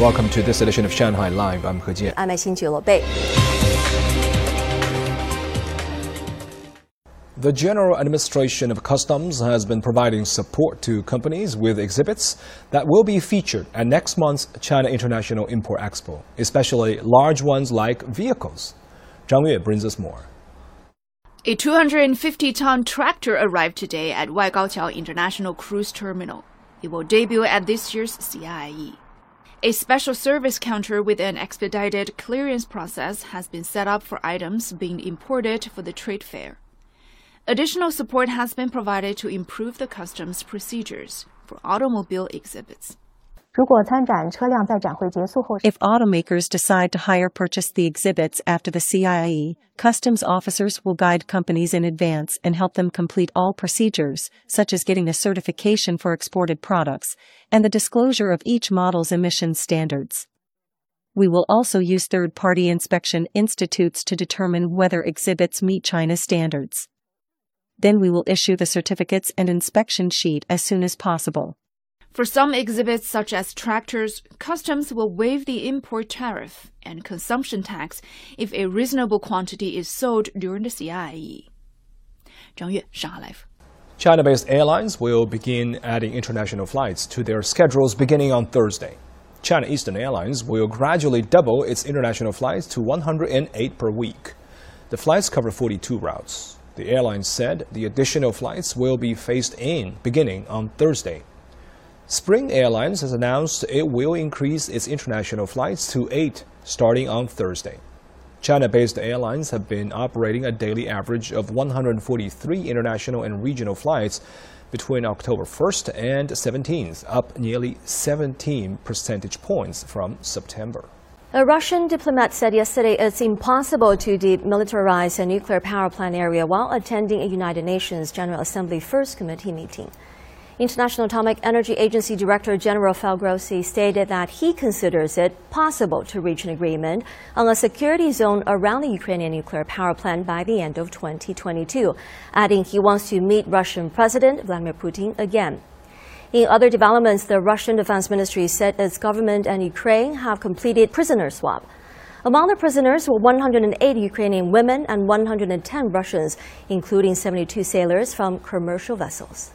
Welcome to this edition of Shanghai Live. I'm He Jian. I'm Xin Bei. The General Administration of Customs has been providing support to companies with exhibits that will be featured at next month's China International Import Expo, especially large ones like vehicles. Zhang Yue brings us more. A 250-ton tractor arrived today at Waigaoqiao International Cruise Terminal. It will debut at this year's CIIE. A special service counter with an expedited clearance process has been set up for items being imported for the trade fair. Additional support has been provided to improve the customs procedures for automobile exhibits. If automakers decide to hire purchase the exhibits after the CIIE, customs officers will guide companies in advance and help them complete all procedures, such as getting a certification for exported products and the disclosure of each model's emission standards. We will also use third-party inspection institutes to determine whether exhibits meet China standards. Then we will issue the certificates and inspection sheet as soon as possible. For some exhibits, such as tractors, customs will waive the import tariff and consumption tax if a reasonable quantity is sold during the CIIE. Zhang Yue, Shanghai Live. China based airlines will begin adding international flights to their schedules beginning on Thursday. China Eastern Airlines will gradually double its international flights to 108 per week. The flights cover 42 routes. The airline said the additional flights will be phased in beginning on Thursday. Spring Airlines has announced it will increase its international flights to eight starting on Thursday. China based airlines have been operating a daily average of 143 international and regional flights between October 1st and 17th, up nearly 17 percentage points from September. A Russian diplomat said yesterday it's impossible to demilitarize a nuclear power plant area while attending a United Nations General Assembly First Committee meeting. International Atomic Energy Agency Director General Rafael Grossi stated that he considers it possible to reach an agreement on a security zone around the Ukrainian nuclear power plant by the end of 2022, adding he wants to meet Russian President Vladimir Putin again. In other developments, the Russian Defense Ministry said its government and Ukraine have completed prisoner swap. Among the prisoners were 108 Ukrainian women and 110 Russians, including 72 sailors from commercial vessels.